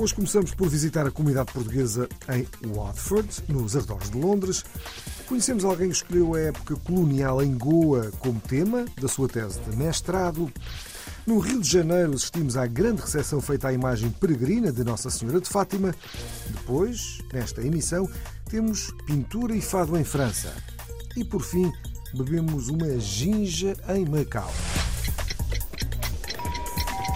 Hoje começamos por visitar a comunidade portuguesa em Watford, nos arredores de Londres. Conhecemos alguém que escolheu a época colonial em Goa como tema da sua tese de mestrado. No Rio de Janeiro assistimos à grande recepção feita à imagem peregrina de Nossa Senhora de Fátima. Depois, nesta emissão, temos pintura e fado em França. E por fim, bebemos uma ginja em Macau.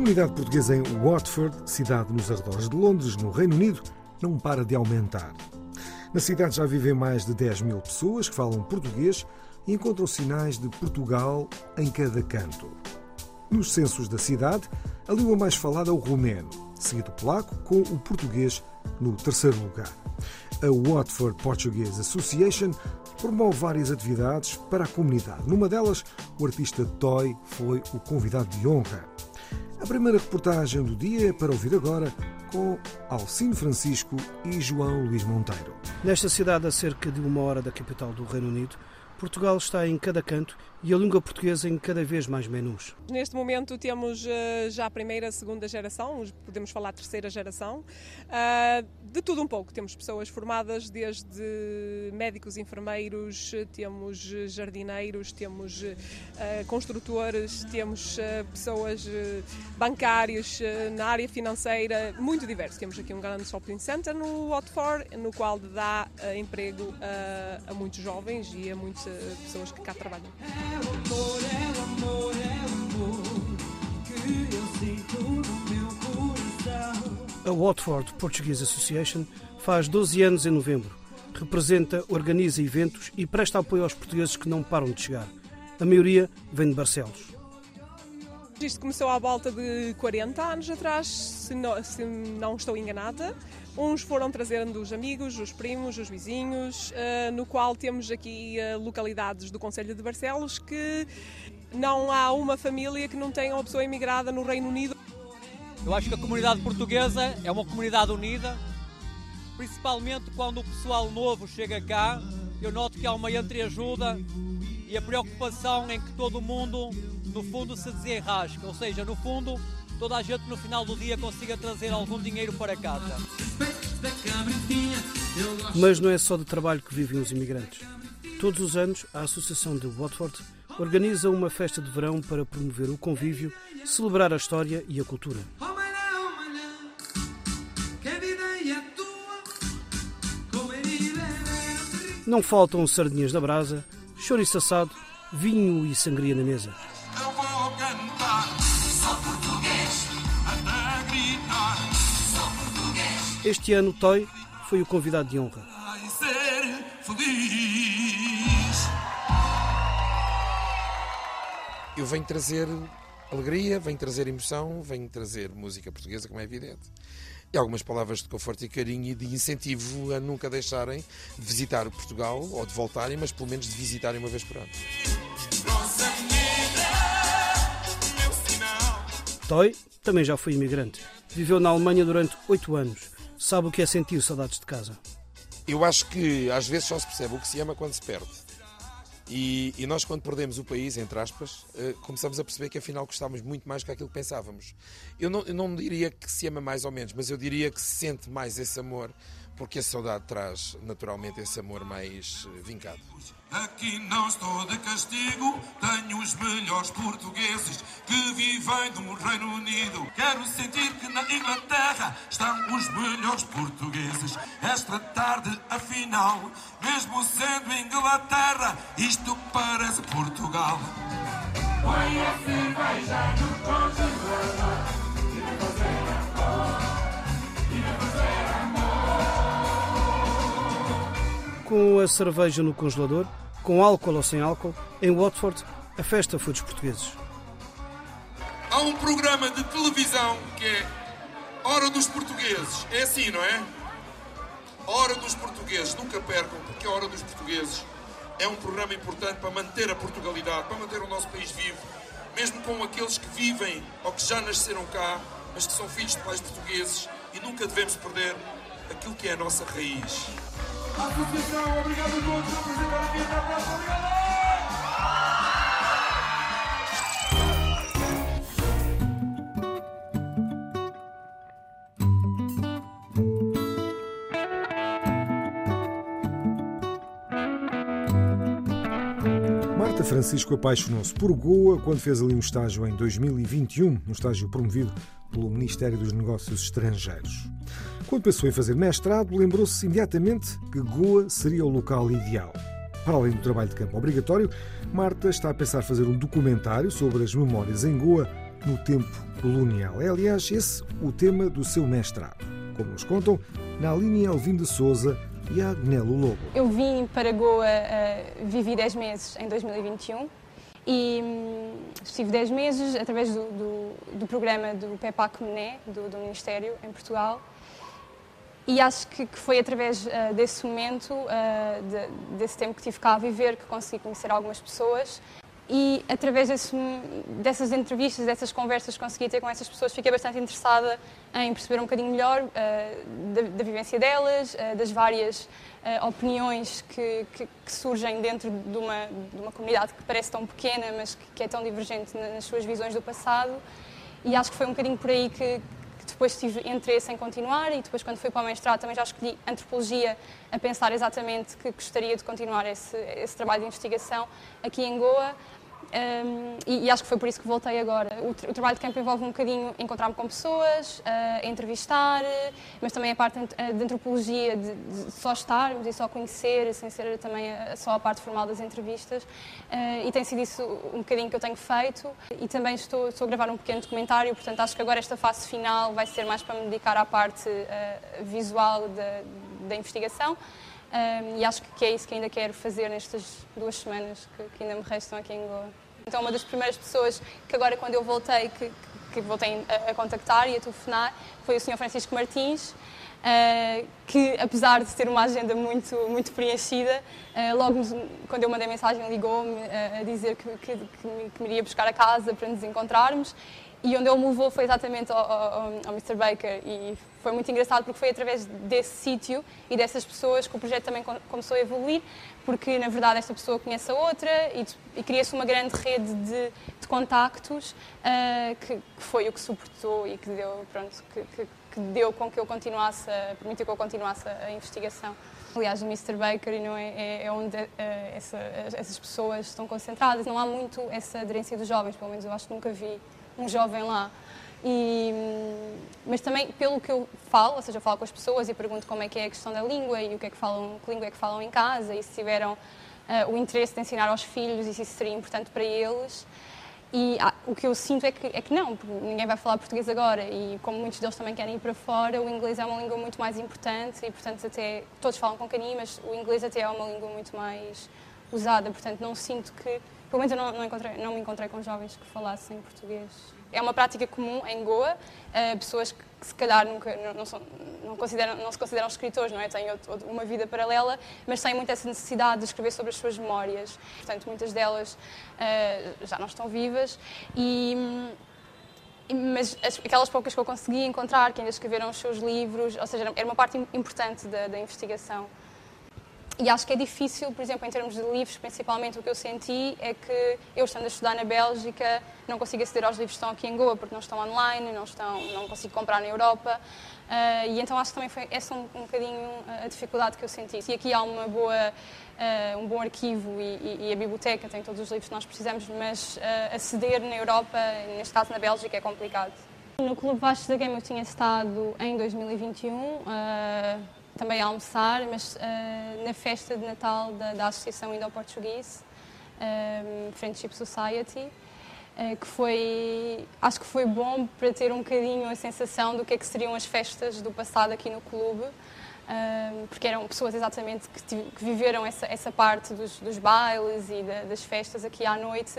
Comunidade portuguesa em Watford, cidade nos arredores de Londres, no Reino Unido, não para de aumentar. Na cidade já vivem mais de 10 mil pessoas que falam português e encontram sinais de Portugal em cada canto. Nos censos da cidade, a língua mais falada é o romeno, seguido polaco, com o português no terceiro lugar. A Watford Portuguese Association promove várias atividades para a comunidade. Numa delas, o artista Toy foi o convidado de honra. A primeira reportagem do dia é para ouvir agora com Alcino Francisco e João Luís Monteiro. Nesta cidade, a cerca de uma hora da capital do Reino Unido, Portugal está em cada canto e a língua portuguesa em cada vez mais menus. Neste momento temos eh, já a primeira, a segunda geração, os- podemos falar terceira geração, ah, de tudo um pouco. Temos pessoas formadas desde médicos, enfermeiros, eh, temos eh, jardineiros, temos eh, construtores, temos eh, pessoas eh, bancários eh, na área financeira, muito diverso. Temos aqui um grande shopping center no Watford, no qual dá eh, emprego a, muitos jovens e a muitas eh, pessoas que cá trabalham. A Watford Portuguese Association faz 12 anos em novembro. Representa, organiza eventos e presta apoio aos portugueses que não param de chegar. A maioria vem de Barcelos. Isto começou à volta de 40 anos atrás, se não, se não estou enganada. Uns foram trazendo os amigos, os primos, os vizinhos, eh, no qual temos aqui eh, localidades do Conselho de Barcelos que não há uma família que não tenha uma pessoa imigrada no Reino Unido. Eu acho que a comunidade portuguesa é uma comunidade unida, principalmente quando o pessoal novo chega cá. Eu noto que há uma entreajuda e a preocupação em que todo mundo, no fundo, se desenrasca. Ou seja, no fundo, toda a gente no final do dia consiga trazer algum dinheiro para casa. Mas não é só de trabalho que vivem os imigrantes. Todos os anos, a Associação de Watford organiza uma festa de verão para promover o convívio, celebrar a história e a cultura. Não faltam sardinhas da brasa, chouriço assado, vinho e sangria na mesa. Este ano, Toy foi o convidado de honra. Eu venho trazer alegria, venho trazer emoção, venho trazer música portuguesa, como é evidente. E algumas palavras de conforto e carinho e de incentivo a nunca deixarem de visitar Portugal ou de voltarem, mas pelo menos de visitarem uma vez por ano. Toy também já foi imigrante. Viveu na Alemanha durante oito anos. Sabe o que é sentir saudades de casa. Eu acho que às vezes só se percebe o que se ama quando se perde. E, e nós, quando perdemos o país, entre aspas, eh, começamos a perceber que afinal gostávamos muito mais do que aquilo que pensávamos. Eu não, eu não diria que se ama mais ou menos, mas eu diria que se sente mais esse amor porque a saudade traz naturalmente esse amor mais eh, vincado. Aqui não estou de castigo, tenho os melhores portugueses que vivem no Reino Unido. Quero sentir que na Inglaterra estão os melhores portugueses. Esta tarde, afinal, mesmo sendo Inglaterra, isto parece Portugal. Põe a cerveja no congelador Com a cerveja no congelador, com álcool ou sem álcool, em Watford, a festa foi dos portugueses. Há um programa de televisão que é Hora dos Portugueses. É assim, não é? Hora dos Portugueses. Nunca percam, porque a Hora dos Portugueses é um programa importante para manter a Portugalidade, para manter o nosso país vivo, mesmo com aqueles que vivem ou que já nasceram cá, mas que são filhos de pais portugueses e nunca devemos perder aquilo que é a nossa raiz. Obrigado a todos por apresentar aqui até a próxima. Obrigado! Marta Francisco apaixonou-se por Goa quando fez ali um estágio em 2021, um estágio promovido pelo Ministério dos Negócios Estrangeiros. Quando pensou em fazer mestrado, lembrou-se imediatamente que Goa seria o local ideal. Para além do trabalho de campo obrigatório, Marta está a pensar fazer um documentário sobre as memórias em Goa no tempo colonial. É, aliás, esse o tema do seu mestrado. Como nos contam, Naline Alvim de Souza e a Agnelo Lobo. Eu vim para Goa, uh, vivi 10 meses em 2021 e hum, estive 10 meses através do, do, do programa do PEPAC Mené, do, do Ministério, em Portugal, e acho que, que foi através uh, desse momento, uh, de, desse tempo que tive cá a viver, que consegui conhecer algumas pessoas. E através desse, dessas entrevistas, dessas conversas que consegui ter com essas pessoas, fiquei bastante interessada em perceber um bocadinho melhor uh, da, da, vivência delas, das várias opiniões que, que, que, surgem dentro de uma, de uma comunidade que parece tão pequena, mas que, que é tão divergente nas suas visões do passado. E acho que foi um bocadinho por aí que, depois tive interesse em continuar e depois quando fui para o mestrado também já escolhi antropologia a pensar exatamente que gostaria de continuar esse, esse trabalho de investigação aqui em Goa um, e, e, acho que foi por isso que voltei agora. O, o trabalho de campo envolve um bocadinho encontrar-me com pessoas, uh, entrevistar, mas também a parte de antropologia, de, de, só estarmos e só conhecer, sem ser também a, só a parte formal das entrevistas. Uh, e tem sido isso um bocadinho que eu tenho feito. E também estou, estou a gravar um pequeno documentário, portanto acho que agora esta fase final vai ser mais para me dedicar à parte uh, visual da investigação. Um, e acho que é isso que ainda quero fazer nestas duas semanas que, que ainda me restam aqui em Goa. Então, uma das primeiras pessoas que agora, quando eu voltei, que, que voltei a, a, contactar e a telefonar, foi o Sr. Francisco Martins, uh, que, apesar de ter uma agenda muito, muito preenchida, uh, logo quando eu mandei mensagem ligou-me uh, a dizer que, que, que, me, que me iria buscar a casa para nos encontrarmos e onde ele me levou foi exatamente ao, ao, ao, Mr. Baker e foi muito engraçado porque foi através desse sítio e dessas pessoas que o projeto também começou a evoluir, porque na verdade esta pessoa conhece a outra e, e cria-se uma grande rede de, de contactos uh, que, que, foi o que suportou e que deu, pronto, que, que, que, deu com que eu continuasse, permitiu que eu continuasse a, a investigação. Aliás, o Mr. Baker não é, é, é onde uh, essa, essas pessoas estão concentradas. Não há muito essa aderência dos jovens, pelo menos eu acho que nunca vi um jovem lá. E, mas também pelo que eu falo, ou seja, eu falo com as pessoas e pergunto como é que é a questão da língua e o que é que falam, que língua é que falam em casa e se tiveram uh, o interesse de ensinar aos filhos e se isso seria importante para eles. E ah, o que eu sinto é que, é que não, porque ninguém vai falar português agora e como muitos deles também querem ir para fora, o inglês é uma língua muito mais importante e, portanto, até todos falam com carinho, mas o inglês até é uma língua muito mais usada, portanto, não sinto que, pelo menos eu não, não, encontrei, não me encontrei com jovens que falassem português é uma prática comum em Goa, uh, pessoas que, se calhar nunca, não, são, não, consideram, não se consideram escritores, não é? têm uma vida paralela, mas têm muito essa necessidade de escrever sobre as suas memórias. Portanto, muitas delas uh, já não estão vivas e mas as, aquelas poucas que eu consegui encontrar, que ainda escreveram os seus livros, ou seja, era uma parte importante da, da investigação. E acho que é difícil, por exemplo, em termos de livros, principalmente o que eu senti é que eu estando a estudar na Bélgica não consigo aceder aos livros que estão aqui em Goa porque não estão online, não, estão, não consigo comprar na Europa. Uh, e então acho que também foi essa um, um bocadinho a dificuldade que eu senti. E aqui há uma boa, uh, um bom arquivo e, e, e, a biblioteca tem todos os livros que nós precisamos, mas uh, aceder na Europa, neste caso na Bélgica, é complicado. No Clube Vasco da Game eu tinha estado em 2021 também a almoçar, mas uh, na festa de Natal da, da Associação Indo-Português, um, eh, Friendship Society, uh, que foi, acho que foi bom para ter um bocadinho a sensação do que é que seriam as festas do passado aqui no clube, um, porque eram pessoas exatamente que, que viveram essa, essa parte dos, dos bailes e da, das festas aqui à noite.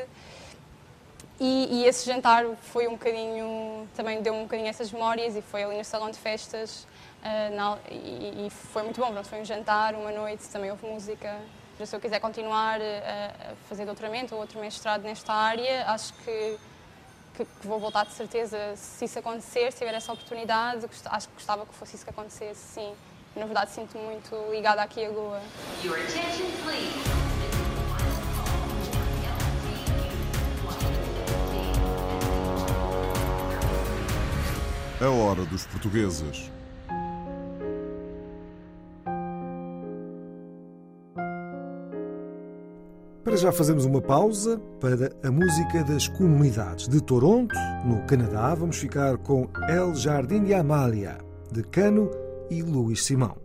E, e, esse jantar foi um bocadinho, também deu um bocadinho essas memórias e foi ali no salão de festas Uh, na, e, e, foi muito bom, pronto, foi um jantar, uma noite, também houve música. Se eu quiser continuar a, a fazer doutoramento ou outro mestrado nesta área, acho que, que, que, vou voltar de certeza se isso acontecer, se tiver essa oportunidade. Acho que gostava que fosse isso que acontecesse, sim. Na verdade, sinto-me muito ligada aqui a Goa. A hora dos portugueses. já fazemos uma pausa para a música das comunidades de Toronto, no Canadá. Vamos ficar com El Jardim de Amália, de Cano e Luís Simão.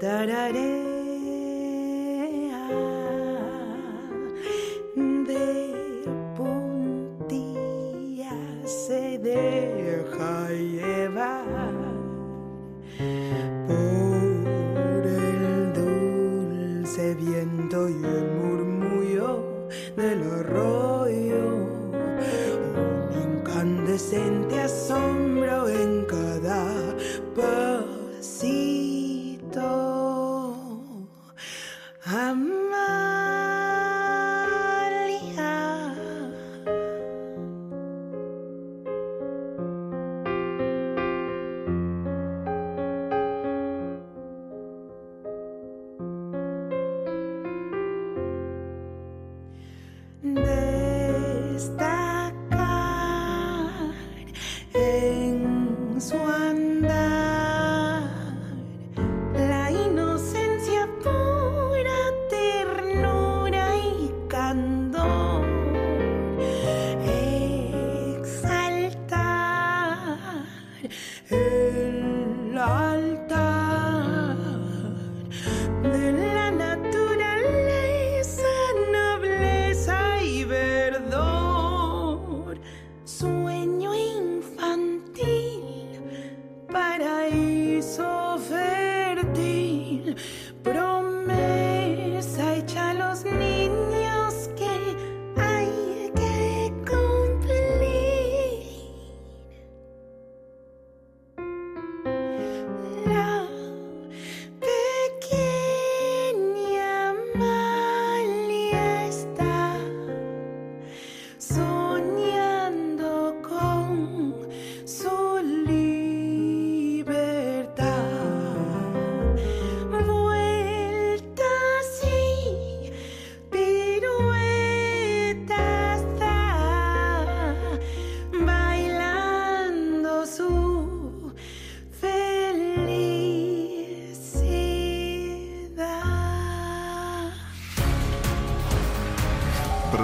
da da da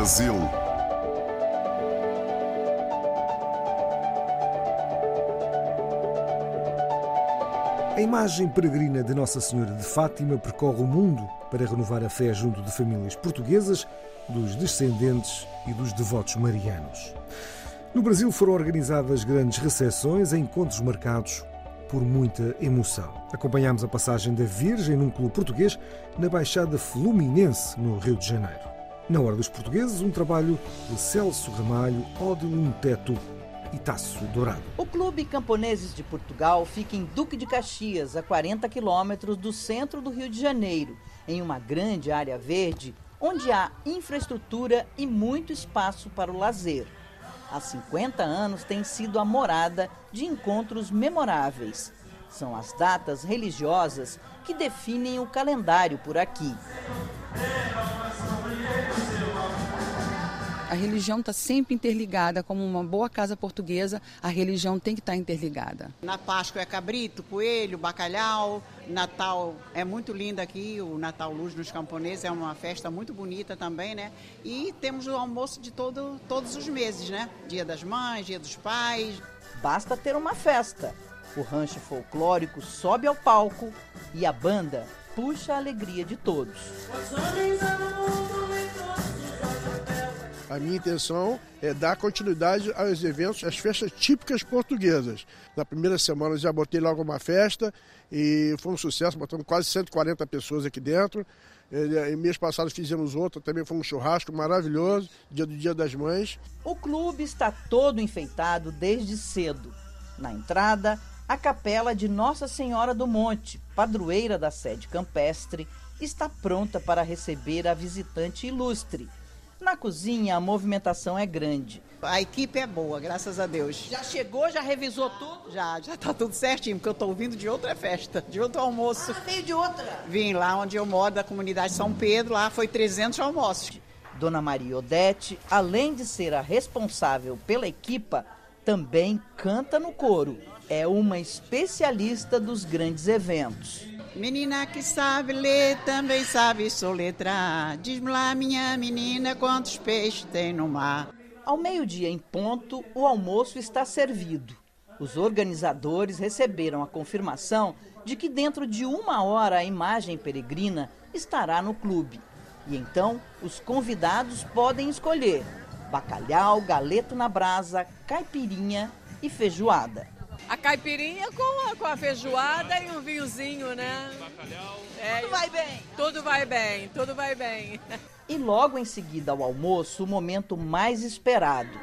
Brasil. A imagem peregrina de Nossa Senhora de Fátima percorre o mundo para renovar a fé junto de famílias portuguesas, dos descendentes e dos devotos marianos. No Brasil foram organizadas grandes recepções em encontros marcados por muita emoção. Acompanhámos a passagem da Virgem num clube português na Baixada Fluminense, no Rio de Janeiro. Na Hora dos Portugueses, um trabalho de Celso Ramalho, Ódilo Teto e Tasso Dourado. O Clube Camponeses de Portugal fica em Duque de Caxias, a 40 quilômetros do centro do Rio de Janeiro, em uma grande área verde onde há infraestrutura e muito espaço para o lazer. Há 50 anos tem sido a morada de encontros memoráveis. São as datas religiosas que definem o calendário por aqui. A religião está sempre interligada, como uma boa casa portuguesa, a religião tem que estar tá interligada. Na Páscoa é cabrito, coelho, bacalhau. Natal é muito lindo aqui, o Natal Luz nos Camponeses é uma festa muito bonita também, né? E temos o almoço de todo, todos os meses, né? Dia das Mães, Dia dos Pais. Basta ter uma festa. O rancho folclórico sobe ao palco e a banda puxa a alegria de todos. A minha intenção é dar continuidade aos eventos, às festas típicas portuguesas. Na primeira semana já botei logo uma festa e foi um sucesso, botamos quase 140 pessoas aqui dentro. E mês passado fizemos outra, também foi um churrasco maravilhoso, dia do Dia das Mães. O clube está todo enfeitado desde cedo. Na entrada, a capela de Nossa Senhora do Monte, padroeira da sede campestre, está pronta para receber a visitante ilustre na cozinha, a movimentação é grande. A equipe é boa, graças a Deus. Já chegou, já revisou tudo? Já, já tá tudo certinho, porque eu tô vindo de outra festa, de outro almoço. Ah, veio de outra? Vim lá onde eu moro, da comunidade São Pedro, lá foi 300 almoços. Dona Maria Odete, além de ser a responsável pela equipa, também canta no coro. É uma especialista dos grandes eventos. Menina que sabe ler também sabe soletrar. Diz-me lá, minha menina, quantos peixes tem no mar. Ao meio-dia em ponto, o almoço está servido. Os organizadores receberam a confirmação de que dentro de uma hora a imagem peregrina estará no clube. E então os convidados podem escolher bacalhau, galeto na brasa, caipirinha e feijoada. A caipirinha com a, com a feijoada e um vinhozinho, né? Bacalhau. É, tudo vai bem. Tudo vai bem, tudo vai bem. E logo em seguida ao almoço, o momento mais esperado.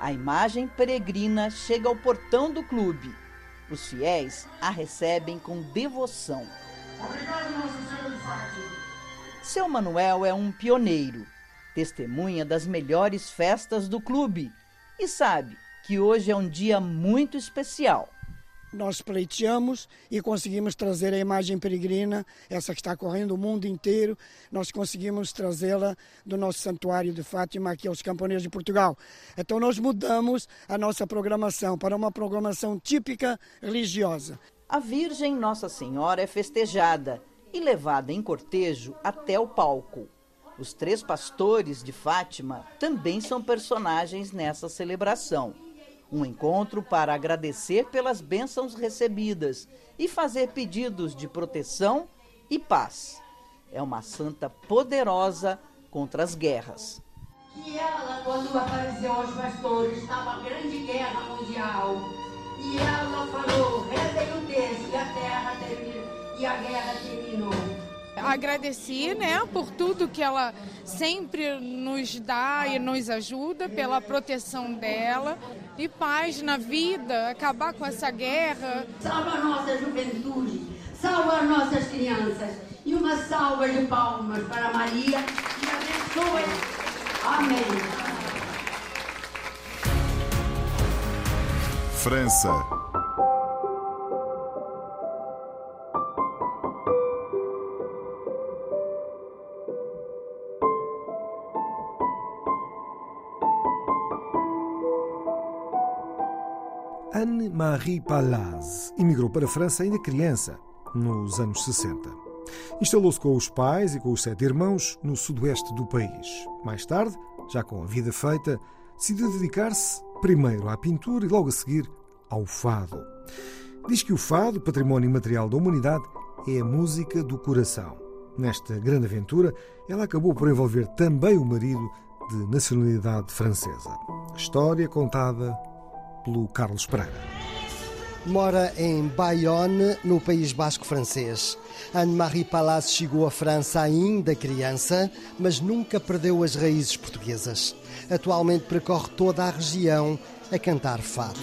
A imagem peregrina chega ao portão do clube. Os fiéis a recebem com devoção. Obrigado, Nossa Senhora de Fátima. Seu Manuel é um pioneiro, testemunha das melhores festas do clube e sabe que hoje é um dia muito especial. Nós pleiteamos e conseguimos trazer a imagem peregrina, essa que está correndo o mundo inteiro, nós conseguimos trazê-la do nosso santuário de Fátima aqui aos Camponeses de Portugal. Então nós mudamos a nossa programação para uma programação típica religiosa. A Virgem Nossa Senhora é festejada e levada em cortejo até o palco. Os três pastores de Fátima também são personagens nessa celebração. Um encontro para agradecer pelas bênçãos recebidas e fazer pedidos de proteção e paz. É uma santa poderosa contra as guerras. E ela, quando apareceu aos pastores, estava a grande guerra mundial. E ela falou: rezem o texto, e a terra terminou, e a guerra terminou agradeci, né, por tudo que ela sempre nos dá e nos ajuda, pela proteção dela e paz na vida, acabar com essa guerra. Salva a nossa juventude, salva as nossas crianças e uma salva de palmas para Maria e abençoe. Amém. França. Anne-Marie Palaz emigrou para a França ainda criança, nos anos 60. Instalou-se com os pais e com os sete irmãos no sudoeste do país. Mais tarde, já com a vida feita, decidiu dedicar-se primeiro à pintura e logo a seguir ao fado. Diz que o fado, património material da humanidade, é a música do coração. Nesta grande aventura, ela acabou por envolver também o marido de nacionalidade francesa. História contada pelo Carlos Pereira. Mora em Bayonne, no País Basco francês. Anne-Marie Palace chegou à França ainda criança, mas nunca perdeu as raízes portuguesas. Atualmente percorre toda a região a cantar fado.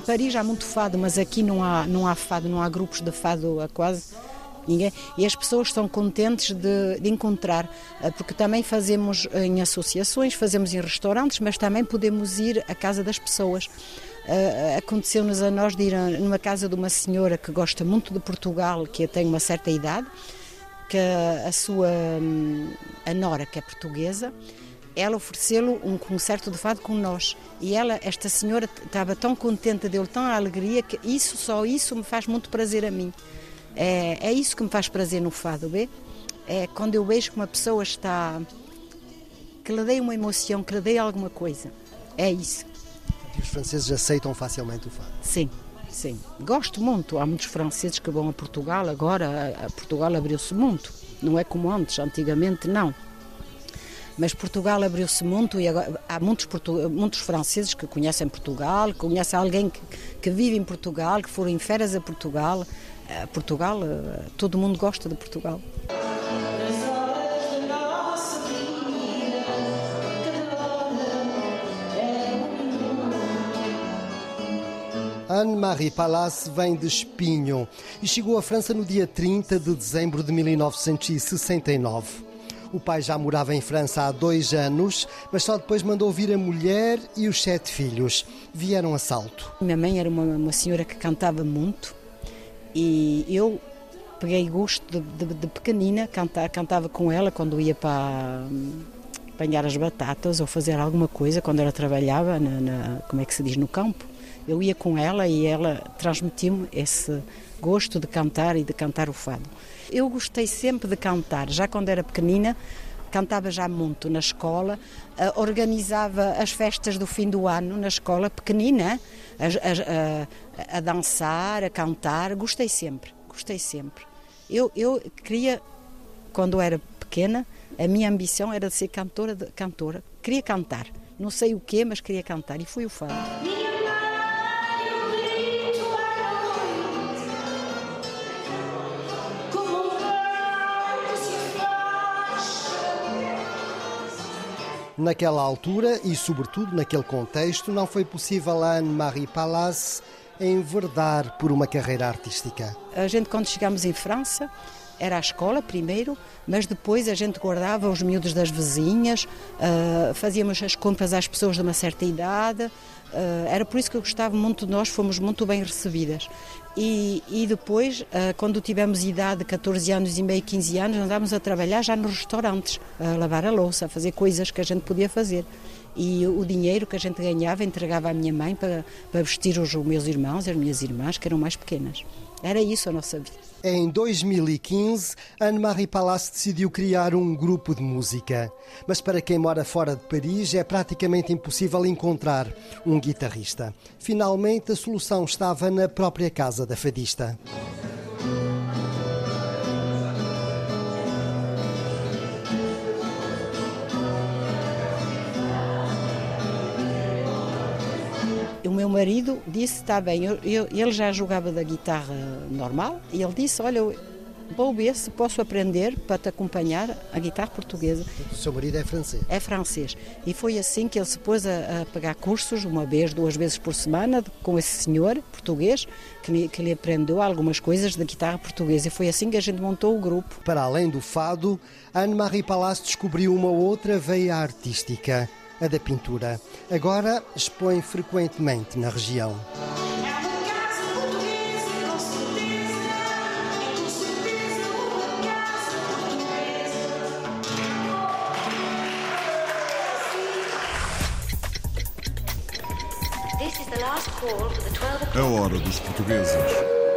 Em Paris há muito fado, mas aqui não há, não há fado, não há grupos de fado a quase ninguém. E as pessoas estão contentes de, de, encontrar, eh, porque também fazemos em associações, fazemos em restaurantes, mas também podemos ir à casa das pessoas. Uh, Aconteceu-nos a nós de ir numa casa de uma senhora que gosta muito de Portugal, que tem uma certa idade, que a sua hum, a nora, que é portuguesa, ela ofereceu-lhe um concerto de fado com nós. E ela, esta senhora, estava tão contente dele, tão alegria, que isso, só isso me faz muito prazer a mim. É, é isso que me faz prazer no fado, vê? É quando eu vejo que uma pessoa está. que lhe dei uma emoção, que lhe dei alguma coisa. É isso. E os franceses aceitam facilmente o fado? Sim, sim. Gosto muito. Há muitos franceses que vão a Portugal agora. A Portugal abriu-se muito. Não é como antes, antigamente não. Mas Portugal abriu-se muito e agora, há muitos, muitos franceses que conhecem Portugal, conhecem alguém que, que vive em Portugal, que foram em férias a Portugal. Portugal, todo mundo gosta de Portugal. Anne-Marie Palace vem de Espinho e chegou à França no dia 30 de dezembro de 1969. O pai já morava em França há dois anos, mas só depois mandou vir a mulher e os sete filhos. Vieram a salto. Minha mãe era uma, uma senhora que cantava muito e eu peguei gosto de, de, de pequenina, cantar, cantava com ela quando ia para apanhar as batatas ou fazer alguma coisa, quando ela trabalhava, na, na como é que se diz, no campo. Eu ia com ela e ela transmitiu-me esse gosto de cantar e de cantar o fado. Eu gostei sempre de cantar, já quando era pequenina, cantava já muito na escola, uh, organizava as festas do fim do ano na escola, pequenina, a, a, a, a, dançar, a cantar, gostei sempre, gostei sempre. Eu, eu queria, quando era pequena, a minha ambição era de ser cantora, de, cantora, queria cantar, não sei o quê, mas queria cantar e fui o fado. Naquela altura e, sobretudo, naquele contexto, não foi possível a Anne-Marie Palace enverdar por uma carreira artística. A gente, quando chegamos em França, era a escola primeiro, mas depois a gente guardava os miúdos das vizinhas, uh, fazíamos as compras às pessoas de uma certa idade. Uh, era por isso que eu gostava muito de nós, fomos muito bem recebidas. E, e depois, uh, quando tivemos idade, 14 anos e meio, 15 anos, andávamos a trabalhar já nos restaurantes, a lavar a louça, a fazer coisas que a gente podia fazer. E o dinheiro que a gente ganhava entregava à minha mãe para, para vestir os meus irmãos e as minhas irmãs, que eram mais pequenas. Era isso a nossa vida. Em 2015, Anne-Marie Palace decidiu criar um grupo de música. Mas para quem mora fora de Paris é praticamente impossível encontrar um guitarrista. Finalmente, a solução estava na própria casa da fadista. Marido disse: está bem, eu, eu, ele já jogava da guitarra normal e ele disse: olha, vou ver se posso aprender para te acompanhar a guitarra portuguesa. O seu marido é francês? É francês. E foi assim que ele se pôs a, a pagar cursos, uma vez, duas vezes por semana, com esse senhor português, que, que lhe aprendeu algumas coisas da guitarra portuguesa. E foi assim que a gente montou o grupo. Para além do fado, Anne-Marie Palace descobriu uma outra veia artística a da pintura. Agora expõe frequentemente na região. É hora dos portugueses.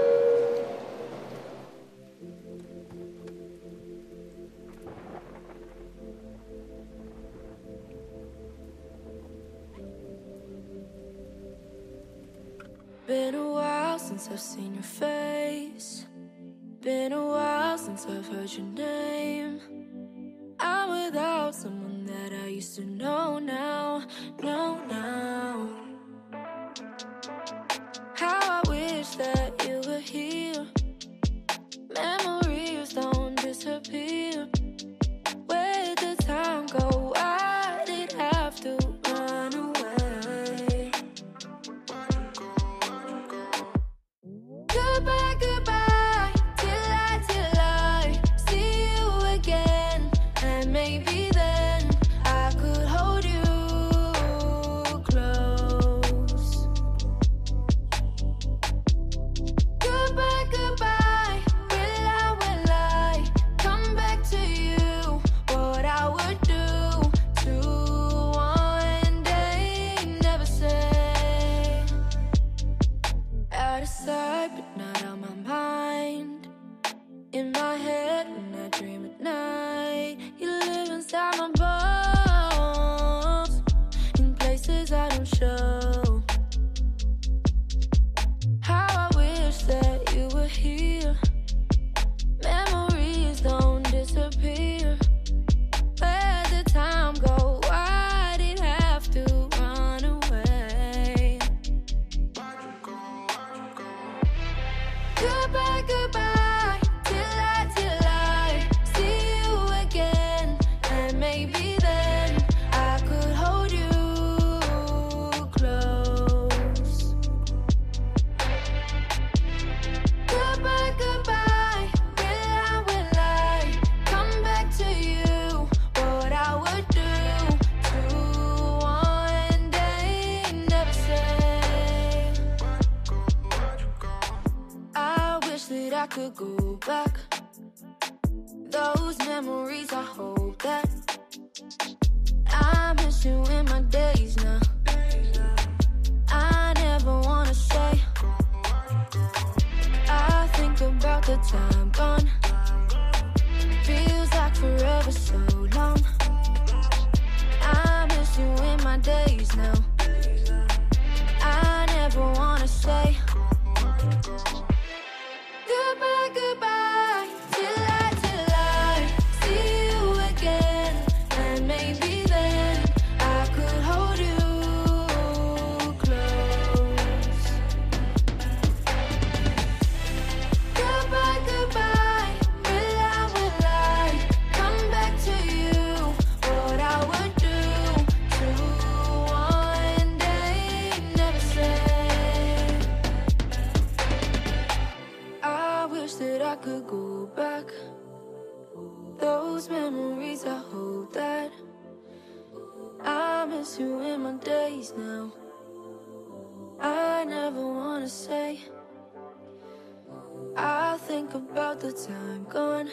Gone.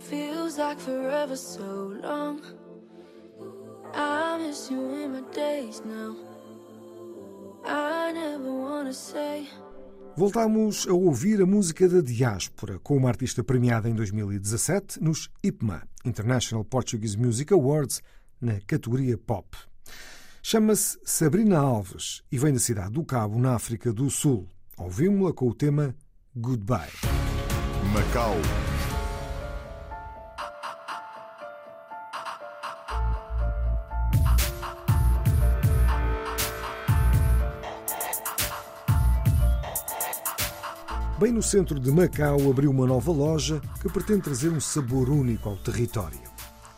Feels like forever so long. I miss you in my days now. I never wanna say. Voltámos a ouvir a música da diáspora com uma artista premiada em 2017 nos IPMA, International Portuguese Music Awards, na categoria Pop. Chama-se Sabrina Alves e vem da cidade do Cabo, na África do Sul. Ouvimos-la com o tema Goodbye. Macau. Bem no centro de Macau abriu uma nova loja que pretende trazer um sabor único ao território.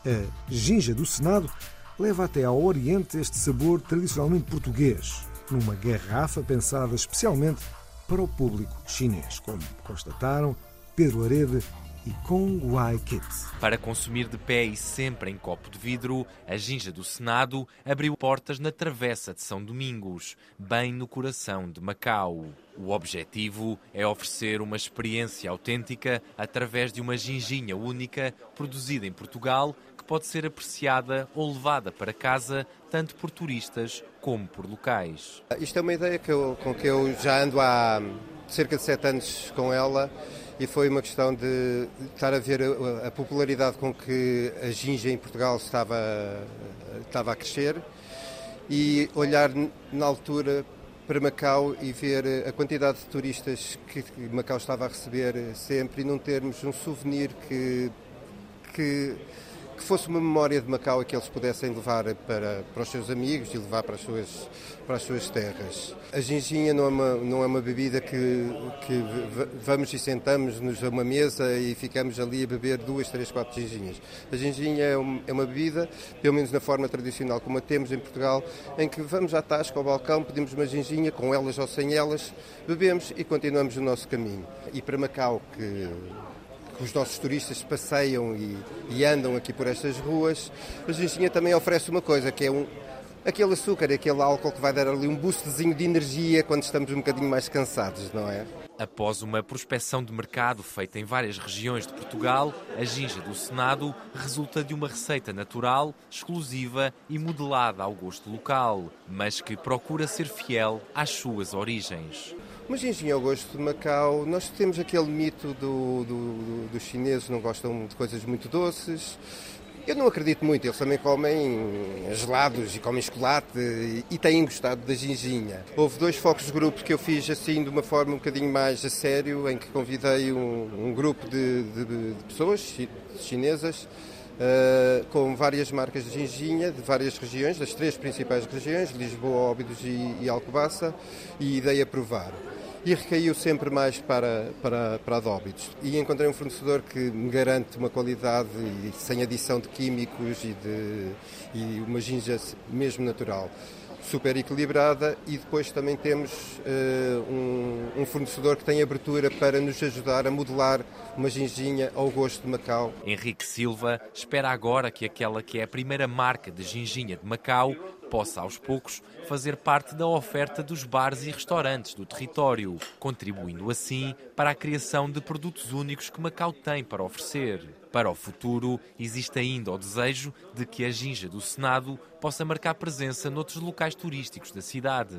A Ginja do Senado leva até ao Oriente este sabor tradicionalmente português, numa garrafa pensada especialmente para o público chinês, como constataram Pedro Arede e Kong Wai Kit. Para consumir de pé e sempre em copo de vidro, a Ginja do Senado abriu portas na Travessa de São Domingos, bem no coração de Macau. O objetivo é oferecer uma experiência autêntica através de uma ginginha única produzida em Portugal que pode ser apreciada ou levada para casa tanto por turistas como por locais. Isto é uma ideia que eu, com que eu já ando há cerca de sete anos com ela e foi uma questão de estar a ver a, popularidade com que a ginja em Portugal estava, estava a crescer e olhar na altura para Macau e ver a quantidade de turistas que Macau estava a receber sempre e não termos um souvenir que, que, que fosse uma memória de Macau que eles pudessem levar para, para os seus amigos e levar para as suas, para as suas terras. A ginginha não é uma, não é uma bebida que, que vamos e sentamos-nos a uma mesa e ficamos ali a beber duas, três, quatro ginginhas. A ginginha é, um, é uma bebida, pelo menos na forma tradicional como a temos em Portugal, em que vamos à tasca, ao balcão, pedimos uma ginginha, com elas ou sem elas, bebemos e continuamos o nosso caminho. E para Macau, que os nossos turistas passeiam e, e, andam aqui por estas ruas, a ginginha também oferece uma coisa, que é um, aquele açúcar, aquele álcool que vai dar ali um boostzinho de energia quando estamos um bocadinho mais cansados, não é? Após uma prospecção de mercado feita em várias regiões de Portugal, a ginja do Senado resulta de uma receita natural, exclusiva e modelada ao gosto local, mas que procura ser fiel às suas origens. Mas ginginha ao gosto de Macau, nós temos aquele mito do, do, do, dos chineses não gostam de coisas muito doces. Eu não acredito muito, eles também comem gelados e comem chocolate e, e têm gostado da ginginha. Houve dois focos de grupo que eu fiz assim de uma forma um bocadinho mais a sério, em que convidei um, um grupo de, de, de pessoas chinesas Uh, com várias marcas de ginginha de várias regiões, das três principais regiões, Lisboa, Óbidos e, e Alcobaça, e dei a provar e recaiu sempre mais para, para, para Adóbitos. E encontrei um fornecedor que me garante uma qualidade e, sem adição de químicos e, de, e uma ginja mesmo natural super equilibrada e depois também temos uh, um, um, fornecedor que tem abertura para nos ajudar a modelar uma ginginha ao gosto de Macau. Henrique Silva espera agora que aquela que é a primeira marca de ginginha de Macau possa, aos poucos, fazer parte da oferta dos bares e restaurantes do território, contribuindo assim para a criação de produtos únicos que Macau tem para oferecer. Para o futuro, existe ainda o desejo de que a ginja do Senado possa marcar presença noutros locais turísticos da cidade.